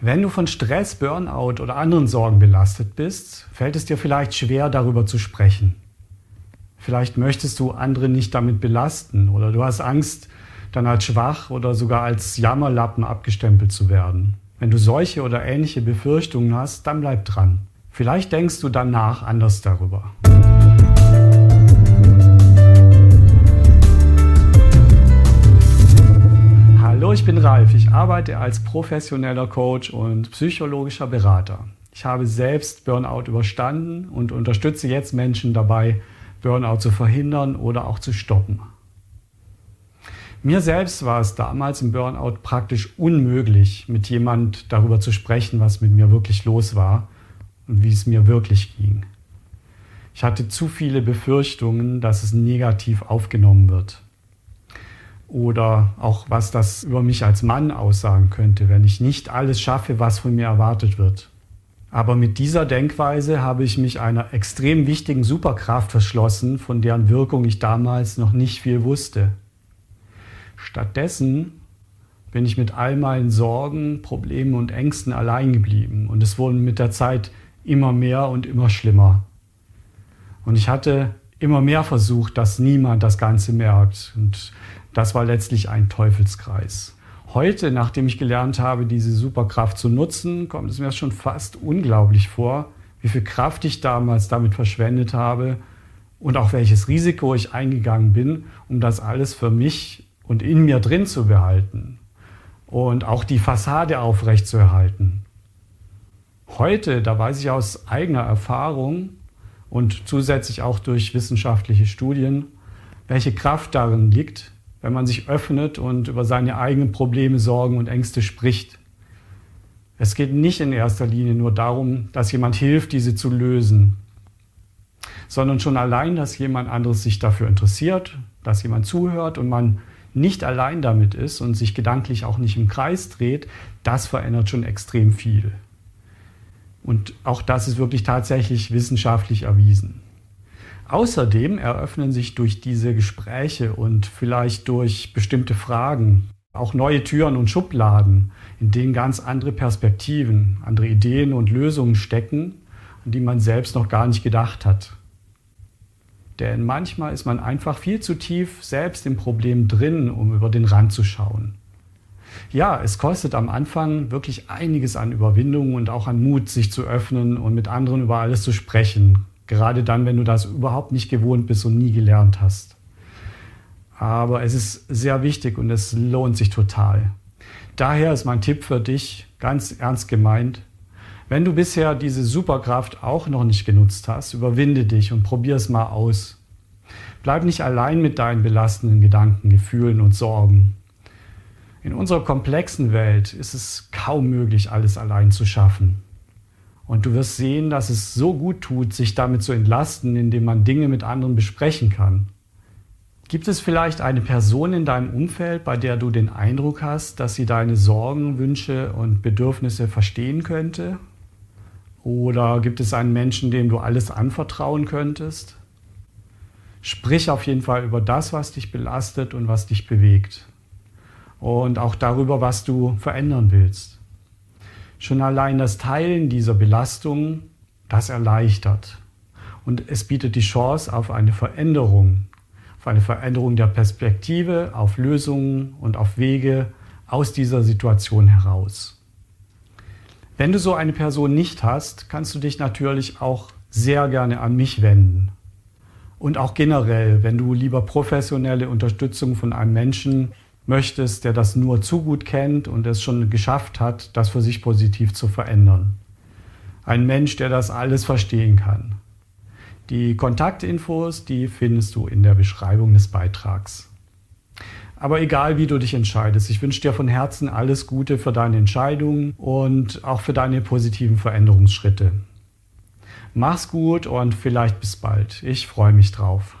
Wenn du von Stress, Burnout oder anderen Sorgen belastet bist, fällt es dir vielleicht schwer, darüber zu sprechen. Vielleicht möchtest du andere nicht damit belasten oder du hast Angst, dann als schwach oder sogar als Jammerlappen abgestempelt zu werden. Wenn du solche oder ähnliche Befürchtungen hast, dann bleib dran. Vielleicht denkst du danach anders darüber. Hallo, ich bin Ralf. Ich arbeite als professioneller Coach und psychologischer Berater. Ich habe selbst Burnout überstanden und unterstütze jetzt Menschen dabei, Burnout zu verhindern oder auch zu stoppen. Mir selbst war es damals im Burnout praktisch unmöglich, mit jemand darüber zu sprechen, was mit mir wirklich los war und wie es mir wirklich ging. Ich hatte zu viele Befürchtungen, dass es negativ aufgenommen wird. Oder auch was das über mich als Mann aussagen könnte, wenn ich nicht alles schaffe, was von mir erwartet wird. Aber mit dieser Denkweise habe ich mich einer extrem wichtigen Superkraft verschlossen, von deren Wirkung ich damals noch nicht viel wusste. Stattdessen bin ich mit all meinen Sorgen, Problemen und Ängsten allein geblieben und es wurden mit der Zeit immer mehr und immer schlimmer. Und ich hatte immer mehr versucht, dass niemand das Ganze merkt und das war letztlich ein Teufelskreis. Heute, nachdem ich gelernt habe, diese Superkraft zu nutzen, kommt es mir schon fast unglaublich vor, wie viel Kraft ich damals damit verschwendet habe und auch welches Risiko ich eingegangen bin, um das alles für mich und in mir drin zu behalten und auch die Fassade aufrechtzuerhalten. Heute, da weiß ich aus eigener Erfahrung und zusätzlich auch durch wissenschaftliche Studien, welche Kraft darin liegt, wenn man sich öffnet und über seine eigenen Probleme, Sorgen und Ängste spricht. Es geht nicht in erster Linie nur darum, dass jemand hilft, diese zu lösen, sondern schon allein, dass jemand anderes sich dafür interessiert, dass jemand zuhört und man nicht allein damit ist und sich gedanklich auch nicht im Kreis dreht, das verändert schon extrem viel. Und auch das ist wirklich tatsächlich wissenschaftlich erwiesen. Außerdem eröffnen sich durch diese Gespräche und vielleicht durch bestimmte Fragen auch neue Türen und Schubladen, in denen ganz andere Perspektiven, andere Ideen und Lösungen stecken, an die man selbst noch gar nicht gedacht hat. Denn manchmal ist man einfach viel zu tief selbst im Problem drin, um über den Rand zu schauen. Ja, es kostet am Anfang wirklich einiges an Überwindung und auch an Mut, sich zu öffnen und mit anderen über alles zu sprechen. Gerade dann, wenn du das überhaupt nicht gewohnt bist und nie gelernt hast. Aber es ist sehr wichtig und es lohnt sich total. Daher ist mein Tipp für dich ganz ernst gemeint. Wenn du bisher diese Superkraft auch noch nicht genutzt hast, überwinde dich und probier es mal aus. Bleib nicht allein mit deinen belastenden Gedanken, Gefühlen und Sorgen. In unserer komplexen Welt ist es kaum möglich, alles allein zu schaffen. Und du wirst sehen, dass es so gut tut, sich damit zu entlasten, indem man Dinge mit anderen besprechen kann. Gibt es vielleicht eine Person in deinem Umfeld, bei der du den Eindruck hast, dass sie deine Sorgen, Wünsche und Bedürfnisse verstehen könnte oder gibt es einen Menschen, dem du alles anvertrauen könntest? Sprich auf jeden Fall über das, was dich belastet und was dich bewegt. Und auch darüber, was du verändern willst. Schon allein das Teilen dieser Belastung, das erleichtert. Und es bietet die Chance auf eine Veränderung, auf eine Veränderung der Perspektive, auf Lösungen und auf Wege aus dieser Situation heraus. Wenn du so eine Person nicht hast, kannst du dich natürlich auch sehr gerne an mich wenden. Und auch generell, wenn du lieber professionelle Unterstützung von einem Menschen möchtest, der das nur zu gut kennt und es schon geschafft hat, das für sich positiv zu verändern. Ein Mensch, der das alles verstehen kann. Die Kontaktinfos, die findest du in der Beschreibung des Beitrags. Aber egal, wie du dich entscheidest, ich wünsche dir von Herzen alles Gute für deine Entscheidungen und auch für deine positiven Veränderungsschritte. Mach's gut und vielleicht bis bald. Ich freue mich drauf.